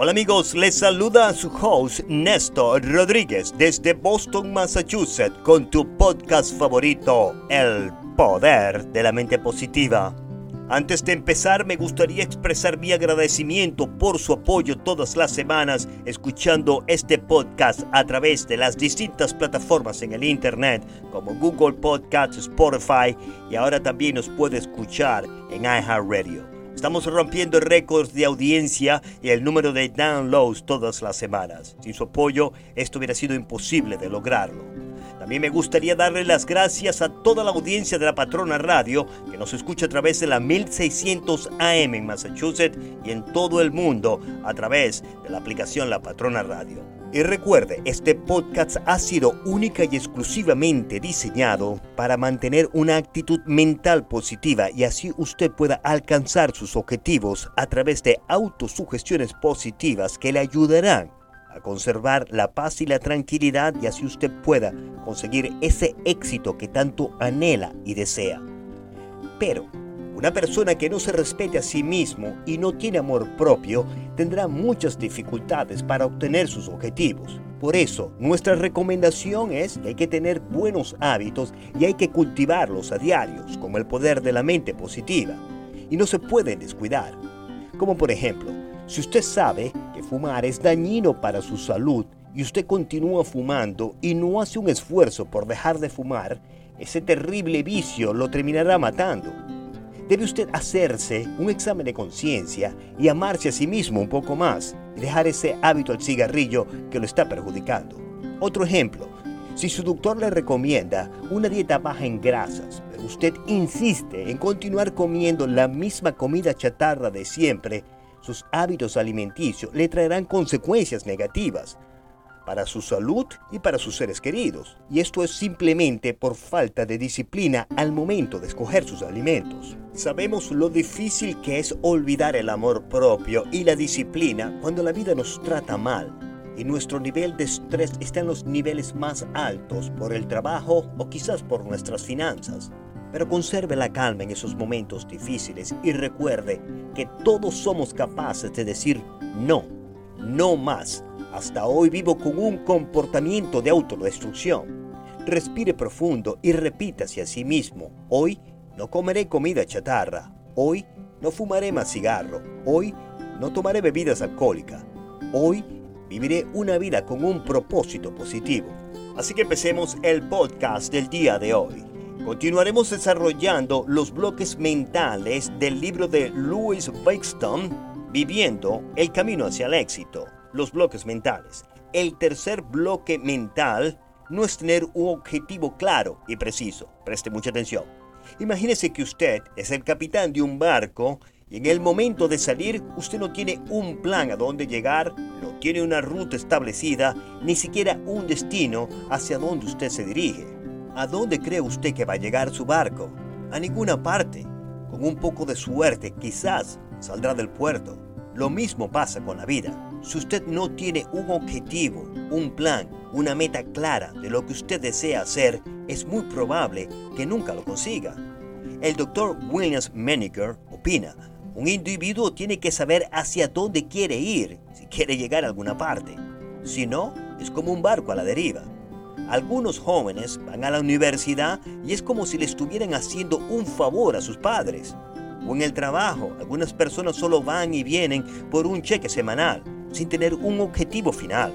Hola amigos, les saluda su host Néstor Rodríguez desde Boston, Massachusetts, con tu podcast favorito, El Poder de la Mente Positiva. Antes de empezar, me gustaría expresar mi agradecimiento por su apoyo todas las semanas escuchando este podcast a través de las distintas plataformas en el Internet como Google Podcasts, Spotify y ahora también nos puede escuchar en iHeartRadio. Estamos rompiendo récords de audiencia y el número de downloads todas las semanas. Sin su apoyo, esto hubiera sido imposible de lograrlo. También me gustaría darle las gracias a toda la audiencia de la Patrona Radio que nos escucha a través de la 1600 AM en Massachusetts y en todo el mundo a través de la aplicación La Patrona Radio. Y recuerde, este podcast ha sido única y exclusivamente diseñado para mantener una actitud mental positiva y así usted pueda alcanzar sus objetivos a través de autosugestiones positivas que le ayudarán a conservar la paz y la tranquilidad y así usted pueda conseguir ese éxito que tanto anhela y desea. Pero una persona que no se respete a sí mismo y no tiene amor propio tendrá muchas dificultades para obtener sus objetivos. Por eso, nuestra recomendación es que hay que tener buenos hábitos y hay que cultivarlos a diarios, como el poder de la mente positiva. Y no se pueden descuidar. Como por ejemplo, si usted sabe que fumar es dañino para su salud y usted continúa fumando y no hace un esfuerzo por dejar de fumar, ese terrible vicio lo terminará matando debe usted hacerse un examen de conciencia y amarse a sí mismo un poco más y dejar ese hábito al cigarrillo que lo está perjudicando. Otro ejemplo, si su doctor le recomienda una dieta baja en grasas, pero usted insiste en continuar comiendo la misma comida chatarra de siempre, sus hábitos alimenticios le traerán consecuencias negativas, para su salud y para sus seres queridos. Y esto es simplemente por falta de disciplina al momento de escoger sus alimentos. Sabemos lo difícil que es olvidar el amor propio y la disciplina cuando la vida nos trata mal y nuestro nivel de estrés está en los niveles más altos por el trabajo o quizás por nuestras finanzas. Pero conserve la calma en esos momentos difíciles y recuerde que todos somos capaces de decir no, no más hasta hoy vivo con un comportamiento de autodestrucción. Respire profundo y repítase a sí mismo, hoy no comeré comida chatarra, hoy no fumaré más cigarro, hoy no tomaré bebidas alcohólicas, hoy viviré una vida con un propósito positivo. Así que empecemos el podcast del día de hoy. Continuaremos desarrollando los bloques mentales del libro de Louis Buxton, Viviendo el camino hacia el éxito los bloques mentales. El tercer bloque mental no es tener un objetivo claro y preciso. Preste mucha atención. Imagínese que usted es el capitán de un barco y en el momento de salir usted no tiene un plan a dónde llegar, no tiene una ruta establecida, ni siquiera un destino hacia dónde usted se dirige. ¿A dónde cree usted que va a llegar su barco? A ninguna parte. Con un poco de suerte quizás saldrá del puerto. Lo mismo pasa con la vida. Si usted no tiene un objetivo, un plan, una meta clara de lo que usted desea hacer, es muy probable que nunca lo consiga. El doctor Williams Meniker opina, un individuo tiene que saber hacia dónde quiere ir si quiere llegar a alguna parte. Si no, es como un barco a la deriva. Algunos jóvenes van a la universidad y es como si le estuvieran haciendo un favor a sus padres. O en el trabajo, algunas personas solo van y vienen por un cheque semanal sin tener un objetivo final.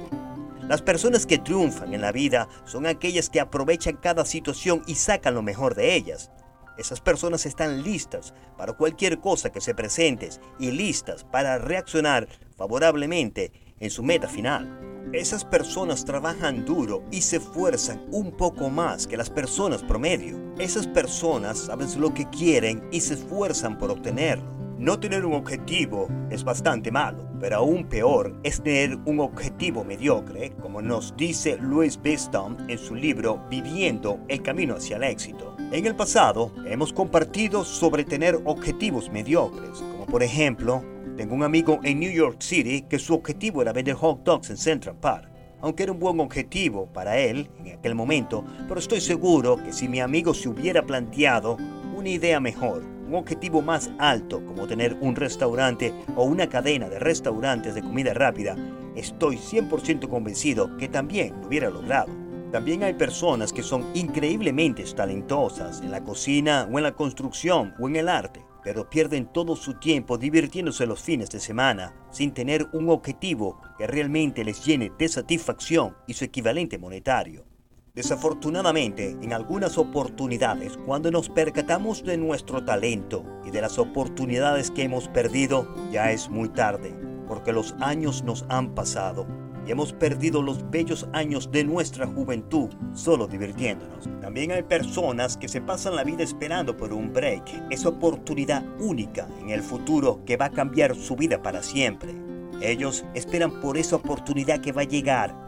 Las personas que triunfan en la vida son aquellas que aprovechan cada situación y sacan lo mejor de ellas. Esas personas están listas para cualquier cosa que se presente y listas para reaccionar favorablemente en su meta final. Esas personas trabajan duro y se esfuerzan un poco más que las personas promedio. Esas personas saben lo que quieren y se esfuerzan por obtenerlo. No tener un objetivo es bastante malo, pero aún peor es tener un objetivo mediocre, como nos dice Louis Biston en su libro Viviendo el Camino hacia el Éxito. En el pasado hemos compartido sobre tener objetivos mediocres, como por ejemplo, tengo un amigo en New York City que su objetivo era vender hot dogs en Central Park aunque era un buen objetivo para él en aquel momento, pero estoy seguro que si mi amigo se hubiera planteado una idea mejor, objetivo más alto como tener un restaurante o una cadena de restaurantes de comida rápida, estoy 100% convencido que también lo hubiera logrado. También hay personas que son increíblemente talentosas en la cocina o en la construcción o en el arte, pero pierden todo su tiempo divirtiéndose los fines de semana sin tener un objetivo que realmente les llene de satisfacción y su equivalente monetario. Desafortunadamente, en algunas oportunidades, cuando nos percatamos de nuestro talento y de las oportunidades que hemos perdido, ya es muy tarde, porque los años nos han pasado y hemos perdido los bellos años de nuestra juventud solo divirtiéndonos. También hay personas que se pasan la vida esperando por un break, esa oportunidad única en el futuro que va a cambiar su vida para siempre. Ellos esperan por esa oportunidad que va a llegar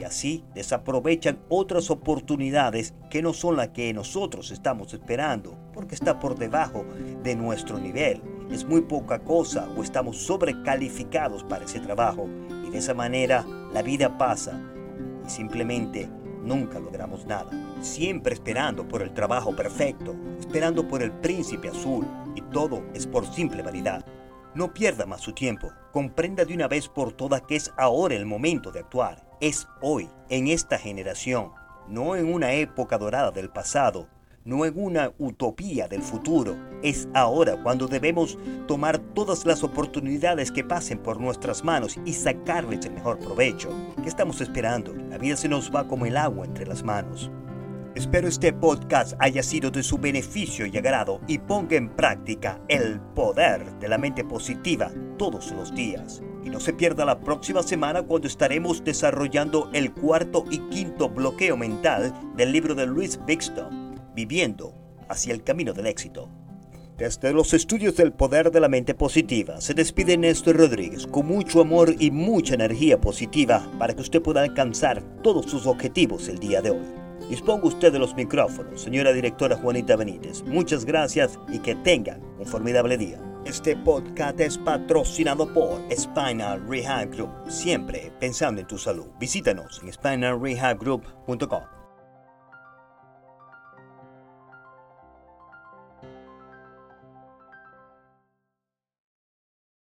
y así desaprovechan otras oportunidades que no son las que nosotros estamos esperando, porque está por debajo de nuestro nivel. Es muy poca cosa o estamos sobrecalificados para ese trabajo de esa manera la vida pasa y simplemente nunca logramos nada. Siempre esperando por el trabajo perfecto, esperando por el príncipe azul y todo es por simple vanidad. No pierda más su tiempo. Comprenda de una vez por todas que es ahora el momento de actuar. Es hoy, en esta generación, no en una época dorada del pasado, no en una utopía del futuro. Es ahora cuando debemos tomar todas las oportunidades que pasen por nuestras manos y sacarles el mejor provecho. ¿Qué estamos esperando? La vida se nos va como el agua entre las manos. Espero este podcast haya sido de su beneficio y agrado y ponga en práctica el poder de la mente positiva todos los días. Y no se pierda la próxima semana cuando estaremos desarrollando el cuarto y quinto bloqueo mental del libro de Louis Bixton viviendo hacia el camino del éxito. Desde los estudios del poder de la mente positiva, se despide Néstor Rodríguez con mucho amor y mucha energía positiva para que usted pueda alcanzar todos sus objetivos el día de hoy. Disponga usted de los micrófonos, señora directora Juanita Benítez. Muchas gracias y que tengan un formidable día. Este podcast es patrocinado por Spinal Rehab Group, siempre pensando en tu salud. Visítanos en spinalrehabgroup.com.